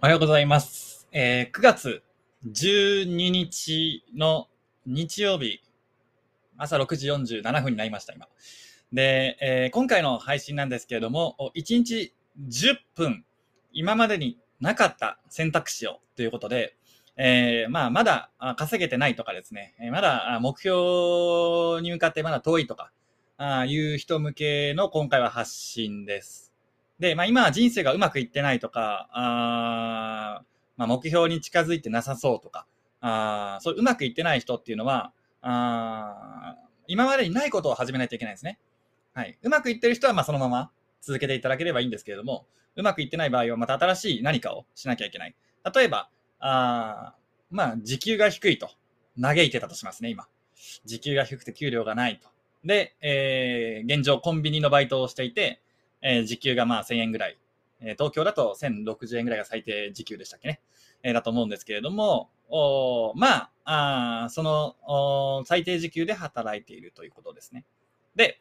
おはようございます。えー9月12日の日曜日、朝6時47分になりました、今。で、えー今回の配信なんですけれども、1日10分、今までになかった選択肢をということで、えーまあ、まだ稼げてないとかですね、まだ目標に向かってまだ遠いとか、あいう人向けの今回は発信です。で、まあ今人生がうまくいってないとか、あまあ目標に近づいてなさそうとか、あそううまくいってない人っていうのは、あ今までにないことを始めないといけないんですね。はい。うまくいってる人はまそのまま続けていただければいいんですけれども、うまくいってない場合はまた新しい何かをしなきゃいけない。例えば、あまあ時給が低いと嘆いてたとしますね、今。時給が低くて給料がないと。で、えー現状コンビニのバイトをしていて、えー時給がまあ1000円ぐらい。えー東京だと1060円ぐらいが最低時給でしたっけね。えーだと思うんですけれども、おまあ、あそのお最低時給で働いているということですね。で、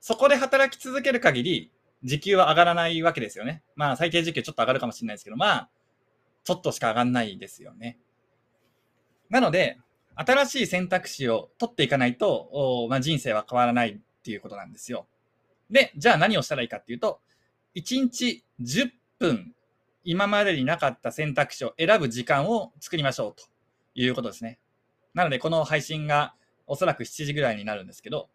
そこで働き続ける限り、時給は上がらないわけですよね。まあ、最低時給ちょっと上がるかもしれないですけど、まあ、ちょっとしか上がんないですよね。なので、新しい選択肢を取っていかないと、おまあ、人生は変わらないっていうことなんですよ。で、じゃあ何をしたらいいかっていうと、1日10分、今までになかった選択肢を選ぶ時間を作りましょうということですね。なので、この配信がおそらく7時ぐらいになるんですけど、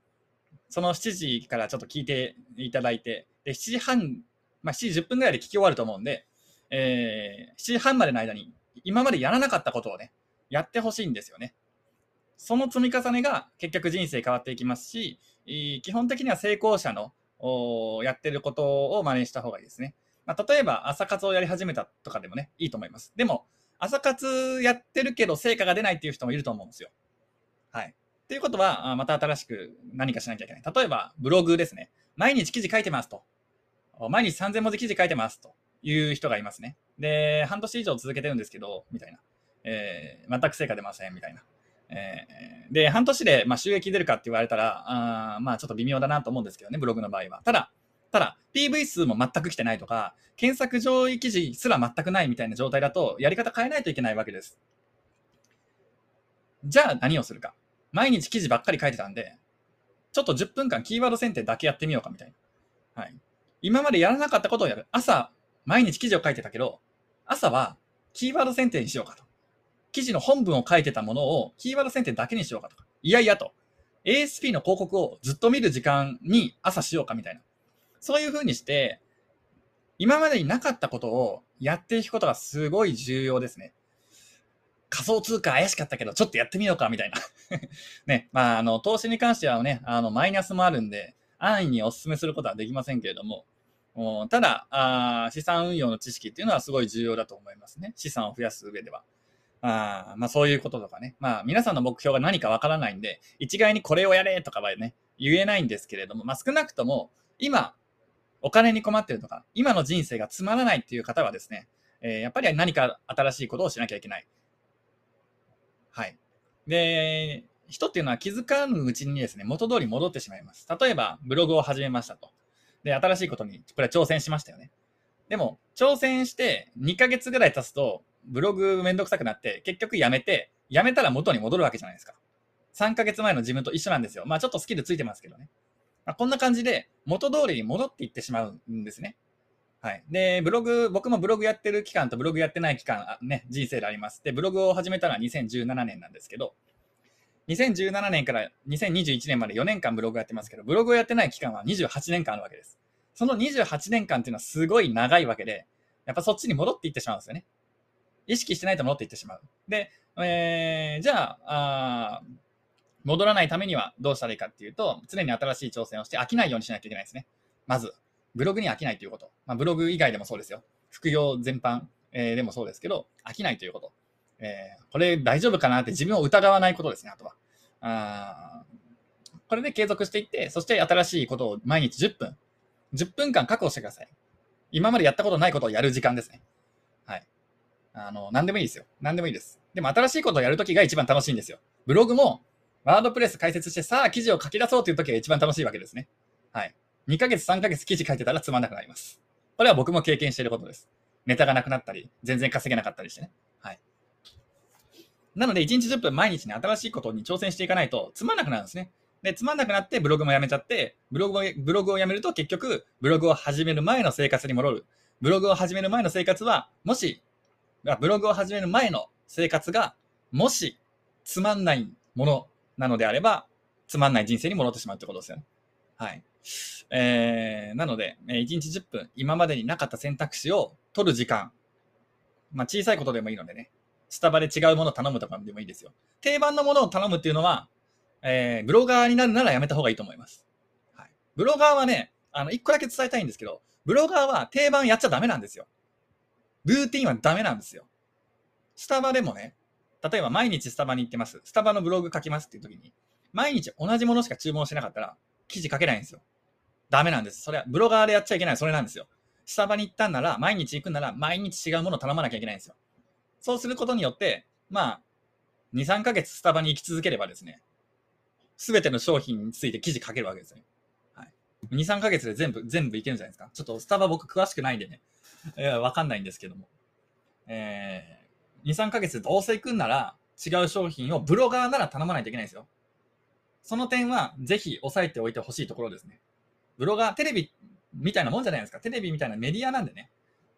その7時からちょっと聞いていただいて、で、7時半、まあ、7時10分ぐらいで聞き終わると思うんで、えー7時半までの間に、今までやらなかったことをね、やってほしいんですよね。その積み重ねが結局人生変わっていきますし、基本的には成功者のやってることを真似した方がいいですね。まあ、例えば朝活をやり始めたとかでもね、いいと思います。でも、朝活やってるけど成果が出ないっていう人もいると思うんですよ。はい。っていうことは、また新しく何かしなきゃいけない。例えば、ブログですね。毎日記事書いてますと。毎日3000文字記事書いてますという人がいますね。で、半年以上続けてるんですけど、みたいな。えー全く成果出ません、みたいな。えーで、半年で、まあ、収益出るかって言われたら、あまあ、ちょっと微妙だなと思うんですけどね、ブログの場合は。ただ、ただ、PV 数も全く来てないとか、検索上位記事すら全くないみたいな状態だと、やり方変えないといけないわけです。じゃあ何をするか。毎日記事ばっかり書いてたんで、ちょっと10分間キーワード選定だけやってみようかみたいな。はい。今までやらなかったことをやる。朝、毎日記事を書いてたけど、朝はキーワード選定にしようかと。記事の本文を書いてたものをキーワード選定だけにしようかとか。いやいやと。ASP の広告をずっと見る時間に朝しようかみたいな。そういう風にして、今までになかったことをやっていくことがすごい重要ですね。仮想通貨怪しかったけど、ちょっとやってみようかみたいな。ね、まあ、あの、投資に関してはね、あの、マイナスもあるんで、安易にお勧めすることはできませんけれども、ただあ、資産運用の知識っていうのはすごい重要だと思いますね。資産を増やす上では。あまあそういうこととかね。まあ皆さんの目標が何かわからないんで、一概にこれをやれとかはね、言えないんですけれども、まあ少なくとも、今、お金に困ってるとか、今の人生がつまらないっていう方はですね、えーやっぱり何か新しいことをしなきゃいけない。はい。で、人っていうのは気づかぬうちにですね、元通り戻ってしまいます。例えば、ブログを始めましたと。で、新しいことに、これは挑戦しましたよね。でも、挑戦して2ヶ月ぐらい経つと、ブログめんどくさくなって、結局やめて、やめたら元に戻るわけじゃないですか。3ヶ月前の自分と一緒なんですよ。まあちょっとスキルついてますけどね。まあ、こんな感じで、元通りに戻っていってしまうんですね。はい。で、ブログ、僕もブログやってる期間とブログやってない期間、ね、人生であります。で、ブログを始めたのは2017年なんですけど、2017年から2021年まで4年間ブログやってますけど、ブログをやってない期間は28年間あるわけです。その28年間っていうのはすごい長いわけで、やっぱそっちに戻っていってしまうんですよね。意識してないと戻っていってしまう。で、えーじゃあ、戻らないためにはどうしたらいいかっていうと、常に新しい挑戦をして飽きないようにしないといけないですね。まず、ブログに飽きないということ。まあ、ブログ以外でもそうですよ。副業全般、えーでもそうですけど、飽きないということ。えーこれ大丈夫かなって自分を疑わないことですね、あとは。あこれで継続していって、そして新しいことを毎日10分、10分間確保してください。今までやったことないことをやる時間ですね。あの、何でもいいですよ。何でもいいです。でも新しいことをやるときが一番楽しいんですよ。ブログも、ワードプレス解説して、さあ記事を書き出そうというときが一番楽しいわけですね。はい。2ヶ月、3ヶ月記事書いてたらつまんなくなります。これは僕も経験していることです。ネタがなくなったり、全然稼げなかったりしてね。はい。なので、1日10分毎日に新しいことに挑戦していかないと、つまんなくなるんですね。で、つまんなくなってブログもやめちゃって、ブログを、ブログをやめると結局、ブログを始める前の生活に戻る。ブログを始める前の生活は、もし、ブログを始める前の生活が、もし、つまんないものなのであれば、つまんない人生に戻ってしまうってことですよね。はい。えー、なので、1日10分、今までになかった選択肢を取る時間、まあ、小さいことでもいいのでね、スタバで違うものを頼むとかでもいいですよ。定番のものを頼むっていうのは、えー、ブロガーになるならやめた方がいいと思います。はい。ブロガーはね、あの、一個だけ伝えたいんですけど、ブロガーは定番やっちゃダメなんですよ。ルーティンはダメなんですよ。スタバでもね、例えば毎日スタバに行ってます。スタバのブログ書きますっていう時に、毎日同じものしか注文しなかったら、記事書けないんですよ。ダメなんです。それは、ブロガーでやっちゃいけない。それなんですよ。スタバに行ったんなら、毎日行くんなら、毎日違うものを頼まなきゃいけないんですよ。そうすることによって、まあ、2、3ヶ月スタバに行き続ければですね、すべての商品について記事書けるわけですね。はい。2、3ヶ月で全部、全部いけるんじゃないですか。ちょっとスタバ僕詳しくないんでね、いや、わかんないんですけども。えー、2、3ヶ月どうせ行くんなら、違う商品をブロガーなら頼まないといけないですよ。その点は、ぜひ押さえておいてほしいところですね。ブロガー、テレビみたいなもんじゃないですか。テレビみたいなメディアなんでね。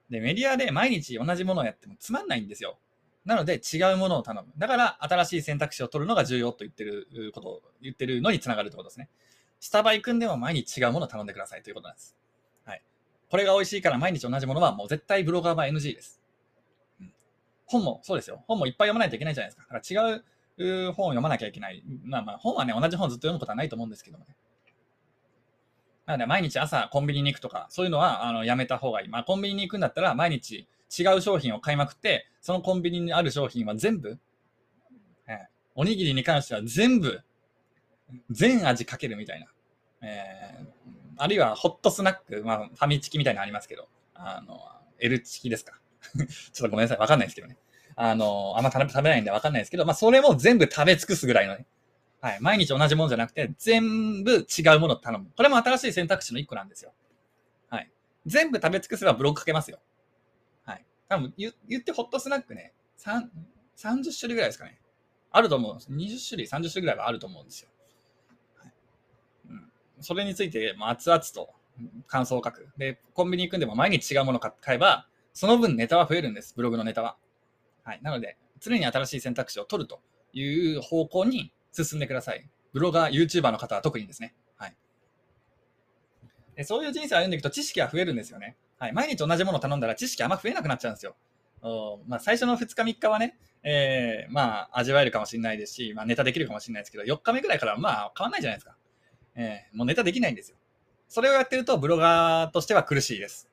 で、メディアで毎日同じものをやってもつまんないんですよ。なので違うものを頼む。だから新しい選択肢を取るのが重要と言ってることを言ってるのにつながるってことですね。スタバ行くんでも毎日違うものを頼んでくださいということなんです。これが美味しいから毎日同じものはもう絶対ブロガーは NG です。本もそうですよ。本もいっぱい読まないといけないじゃないですか。だから違う本を読まなきゃいけない。まあまあ本はね、同じ本ずっと読むことはないと思うんですけどもね。なので毎日朝コンビニに行くとか、そういうのはあのやめた方がいい。まあコンビニに行くんだったら毎日違う商品を買いまくって、そのコンビニにある商品は全部、えー、おにぎりに関しては全部、全味かけるみたいな。えー、あるいはホットスナック、まあ、ファミチキみたいなのありますけど、あの、L チキですか。ちょっとごめんなさい、わかんないですけどね。あの、あんま食べないんでわかんないですけど、まあ、それも全部食べ尽くすぐらいのね。はい。毎日同じものじゃなくて、全部違うものを頼む。これも新しい選択肢の一個なんですよ。はい。全部食べ尽くせばブログ書けますよ。はい多分言言ってホットスナックね、30種類ぐらいですかね。あると思うんです。20種類、30種類ぐらいはあると思うんですよ。それについて、まあ、熱々と感想を書く。で、コンビニ行くんでも毎日違うものを買えば、その分ネタは増えるんです。ブログのネタは。はい。なので、常に新しい選択肢を取るという方向に進んでください。ブロガー、YouTuber の方は特にですね。はい。でそういう人生を歩んでいくと知識は増えるんですよね。はい、毎日同じものを頼んだら知識あんま増えなくなっちゃうんですよ。おまあ、最初の2日3日はね、えー、まあ、味わえるかもしれないですし、まあ、ネタできるかもしれないですけど、4日目ぐらいからまあ、変わんないじゃないですか。えー、もうネタできないんですよ。それをやってると、ブロガーとしては苦しいです。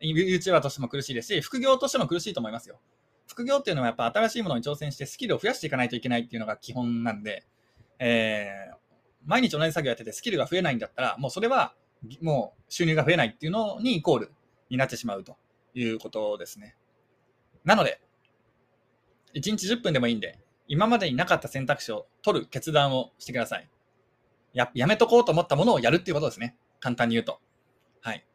YouTuber としても苦しいですし、副業としても苦しいと思いますよ。副業っていうのはやっぱ新しいものに挑戦してスキルを増やしていかないといけないっていうのが基本なんで、えー、毎日同じ作業やっててスキルが増えないんだったら、もうそれはもう収入が増えないっていうのにイコールになってしまうということですね。なので、1日10分でもいいんで、今までになかった選択肢を取る決断をしてください。や、やめとこうと思ったものをやるっていうことですね。簡単に言うと。はい。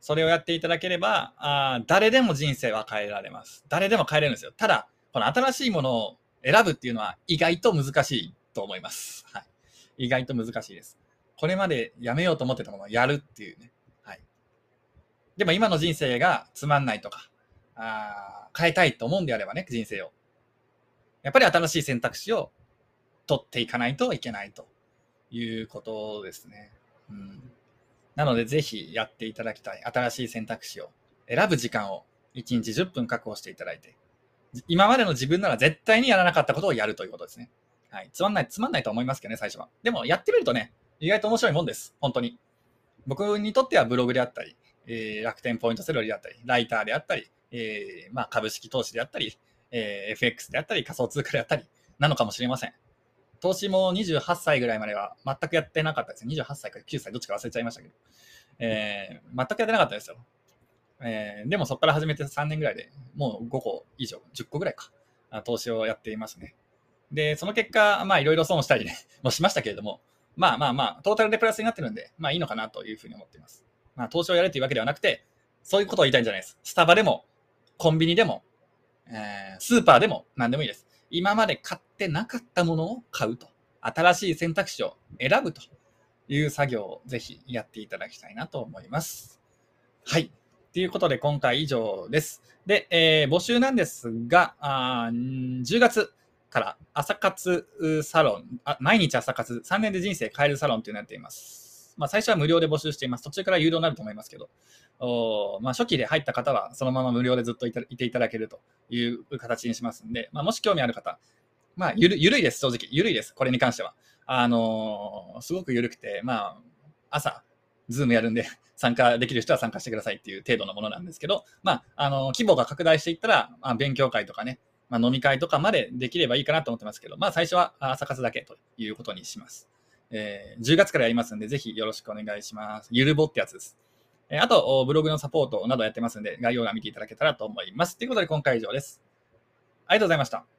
それをやっていただければ、あ誰でも人生は変えられます。誰でも変えれるんですよ。ただ、この新しいものを選ぶっていうのは意外と難しいと思います。はい。意外と難しいです。これまでやめようと思ってたものをやるっていうね。はいでも今の人生がつまんないとか、あ変えたいと思うんであればね、人生を。やっぱり新しい選択肢を取っていかないといけないということですね。うん、なので、ぜひやっていただきたい。新しい選択肢を選ぶ時間を1日10分確保していただいて、今までの自分なら絶対にやらなかったことをやるということですね。はい。つまんない、つまんないと思いますけどね、最初は。でも、やってみるとね、意外と面白いもんです。本当に。僕にとってはブログであったり、えー、楽天ポイントセロリであったり、ライターであったり、えー、まあ、株式投資であったり、えー、FX であったり、仮想通貨であったり、なのかもしれません。投資も28歳ぐらいまでは全くやってなかったですね。28歳か9歳、どっちか忘れちゃいましたけど。えー、全くやってなかったですよ。えー、でもそこから始めて3年ぐらいでもう5個以上、10個ぐらいか、投資をやっていますね。で、その結果、まあいろいろ損したりね、もしましたけれども、まあまあまあ、トータルでプラスになってるんで、まあいいのかなというふうに思っています。まあ、投資をやれというわけではなくて、そういうことを言いたいんじゃないです。スタバでも、コンビニでも、えー、スーパーでも何でもいいです。今まで買ってなかったものを買うと。新しい選択肢を選ぶという作業をぜひやっていただきたいなと思います。はい。ということで今回以上です。で、えー、募集なんですが、あ10月から朝活サロンあ、毎日朝活3年で人生変えるサロンというのをやっています。まあ、最初は無料で募集しています。途中から有料になると思いますけど、おまあ、初期で入った方はそのまま無料でずっといていただけるという形にしますんで、まあ、もし興味ある方、まあ、ゆるゆるいです、正直。ゆるいです、これに関しては。あのー、すごくゆるくて、まあ、朝、ズームやるんで、参加できる人は参加してくださいっていう程度のものなんですけど、まあ、あのー、規模が拡大していったら、まあ、勉強会とかね、まあ、飲み会とかまでできればいいかなと思ってますけど、まあ、最初は朝活だけということにします。えー、10月からやりますんで、ぜひよろしくお願いします。ゆるぼってやつです。えあと、ブログのサポートなどやってますんで、概要欄見ていただけたらと思います。ということで、今回以上です。ありがとうございました。